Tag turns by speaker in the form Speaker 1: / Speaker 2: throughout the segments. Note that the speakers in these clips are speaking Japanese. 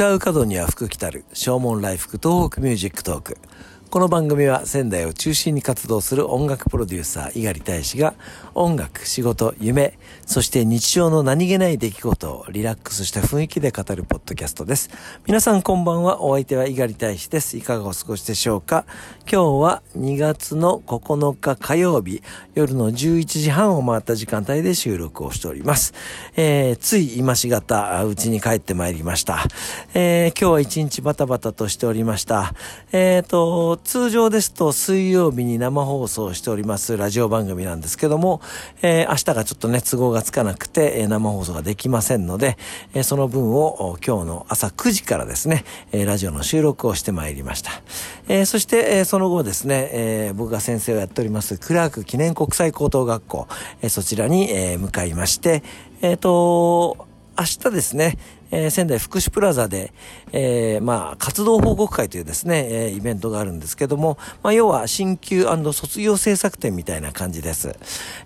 Speaker 1: 唱う門には福来たる、唱門来福東北 MUSIC TALK。この番組は仙台を中心に活動する音楽プロデューサー、猪狩大使が音楽、仕事、夢、そして日常の何気ない出来事をリラックスした雰囲気で語るポッドキャストです。皆さんこんばんは、お相手は猪狩大使です。いかがお過ごしでしょうか？今日は2月の9日火曜日、夜の11時半を回った時間帯で収録をしております。えー、つい今しがた、うちに帰ってまいりました。えー、今日は一日バタバタとしておりました。え、ー、と、通常ですと水曜日に生放送しておりますラジオ番組なんですけども、えー、明日がちょっとね、都合がつかなくて、えー、生放送ができませんので、えー、その分を今日の朝9時からですね、えラジオの収録をしてまいりました。えそして、えその後ですね、え僕が先生をやっておりますクラーク記念国際高等学校、えそちらに、え向かいまして、えっ、と、明日ですね、えー、仙台福祉プラザで、えー、まあ、活動報告会というですね、えー、イベントがあるんですけども、まあ、要は新旧卒業制作展みたいな感じです。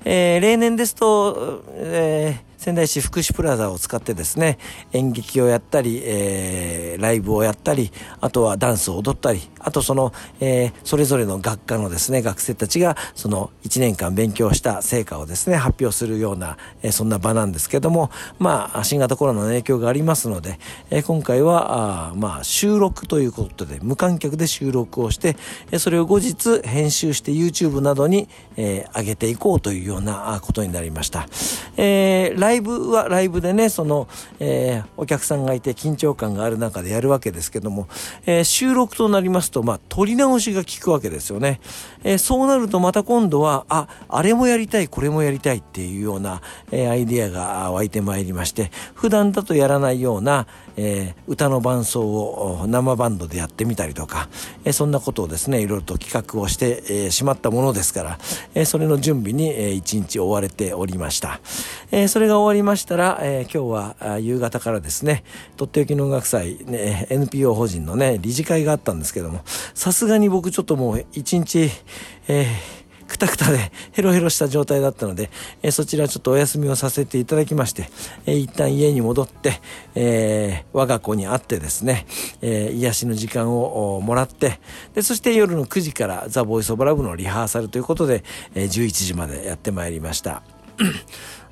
Speaker 1: えー、例年ですと、えー仙台市福祉プラザを使ってですね、演劇をやったり、えー、ライブをやったり、あとはダンスを踊ったり、あとその、えー、それぞれの学科のですね、学生たちがその1年間勉強した成果をですね、発表するような、えー、そんな場なんですけども、まあ、新型コロナの影響がありますので、えー、今回は、あまあ、収録ということで、無観客で収録をして、えー、それを後日編集して YouTube などに、えー、上げていこうというようなことになりました。えー、イブはライブでね、その、えー、お客さんがいて緊張感がある中でやるわけですけども、えー、収録となりますと、まあ、撮り直しが効くわけですよね。えー、そうなるとまた今度は、あ、あれもやりたい、これもやりたいっていうような、え、アイディアが湧いてまいりまして、普段だとやらないような、えー、歌の伴奏を生バンドでやってみたりとか、えー、そんなことをですね、いろいろと企画をして、えー、しまったものですから、えー、それの準備に、えー、一日追われておりました。えー、それが終わりましたら、えー、今日は夕方からですね、とっておきの音楽祭、ね、NPO 法人のね、理事会があったんですけども、さすがに僕ちょっともう一日、えーくたくたでヘロヘロした状態だったので、え、そちらちょっとお休みをさせていただきまして、えー、一旦家に戻って、え、我が子に会ってですね、えー、癒しの時間をもらって、で、そして夜の9時からザ・ボイス・オブ・ラブのリハーサルということで、えー、11時までやってまいりました。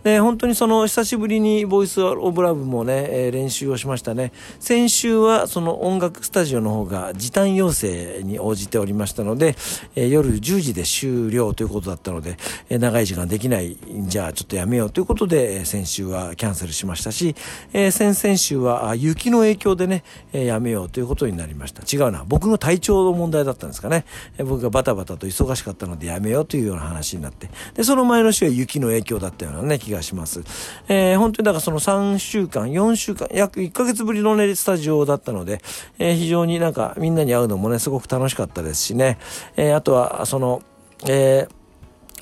Speaker 1: で、本当にその久しぶりにボイスオブラブもね、えー、練習をしましたね。先週はその音楽スタジオの方が時短要請に応じておりましたので、えー、夜10時で終了ということだったので、えー、長い時間できない、じゃあちょっとやめようということで、え、先週はキャンセルしましたし、え、先々週は雪の影響でね、え、やめようということになりました。違うな。僕の体調の問題だったんですかね。え、僕がバタバタと忙しかったのでやめようというような話になって、で、その前の週は雪の影響だったようなね、気ががします。えー、本当にだからその3週間、4週間、約1ヶ月ぶりのね、スタジオだったので、えー、非常になんかみんなに会うのもね、すごく楽しかったですしね、えー、あとは、その、えー、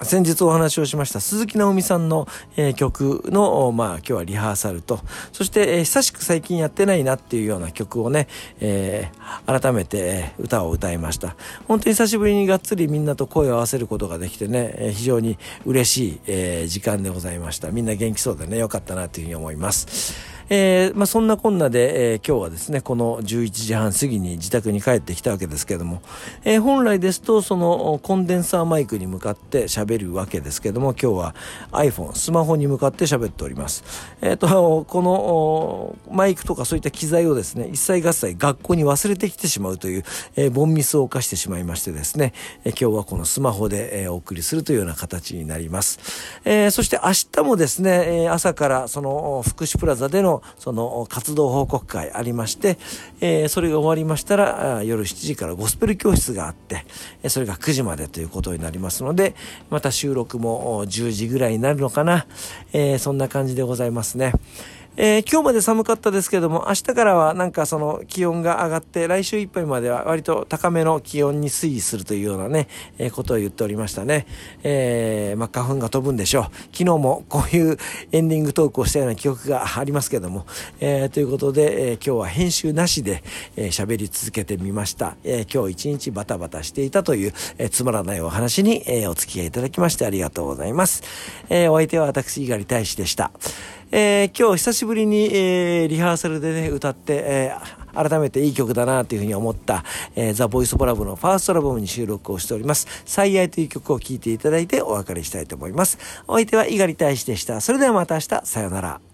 Speaker 1: 先日お話をしました鈴木直美さんの、えー、曲の、まあ今日はリハーサルと、そして、えー、久しく最近やってないなっていうような曲をね、えー、改めて歌を歌いました。本当に久しぶりにがっつりみんなと声を合わせることができてね、えー、非常に嬉しい、えー、時間でございました。みんな元気そうでね、よかったなというふうに思います。えー、まあ、そんなこんなで、えー、今日はですね、この11時半過ぎに自宅に帰ってきたわけですけども、えー、本来ですと、そのコンデンサーマイクに向かって喋るわけですけども、今日は iPhone、スマホに向かって喋っております。えっ、と、このマイクとかそういった機材をですね、一切合切学校に忘れてきてしまうという、えー、ボンミスを犯してしまいましてですね、え今日はこのスマホで、えお送りするというような形になります。えそして明日もですね、え朝からその福祉プラザでのその活動報告会ありまして、えー、それが終わりましたら、夜7時からゴスペル教室があって、それが9時までということになりますので、また収録も10時ぐらいになるのかな、えー、そんな感じでございますね。えー、今日まで寒かったですけども、明日からはなんかその気温が上がって、来週いっぱいまでは割と高めの気温に推移するというようなね、えー、ことを言っておりましたね。えー、まあ、花粉が飛ぶんでしょう。昨日もこういうエンディングトークをしたような記憶がありますけども、え、ということで、えー、今日は編集なしで喋、えー、り続けてみました。えー、今日一日バタバタしていたという、え、つまらないお話に、え、お付き合いいただきましてありがとうございます。え、お相手は私、猪狩大使でした。えー、今日久しぶりに、えー、リハーサルでね、歌って、えー改めていい曲だなというふうに思った、えー、ザ・ボイス・ボラブのファーストラボムに収録をしております。最愛という曲を聴いていただいてお別れしたいと思います。お相手は猪狩大使でした。それではまた明日、さようなら。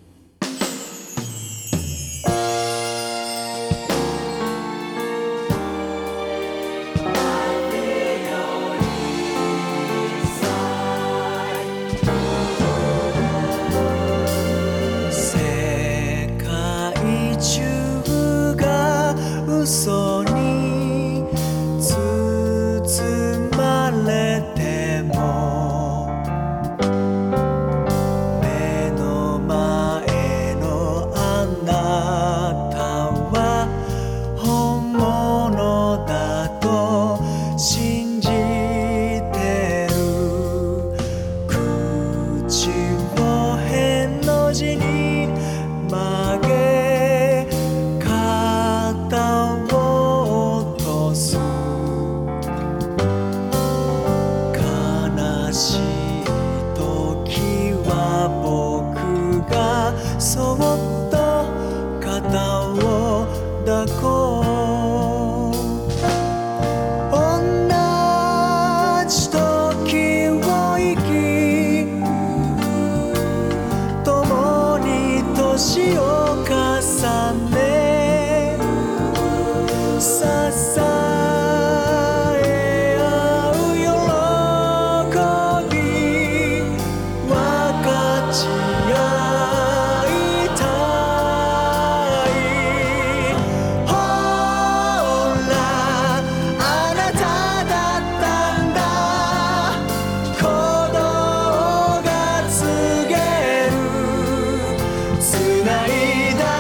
Speaker 1: 繋いだ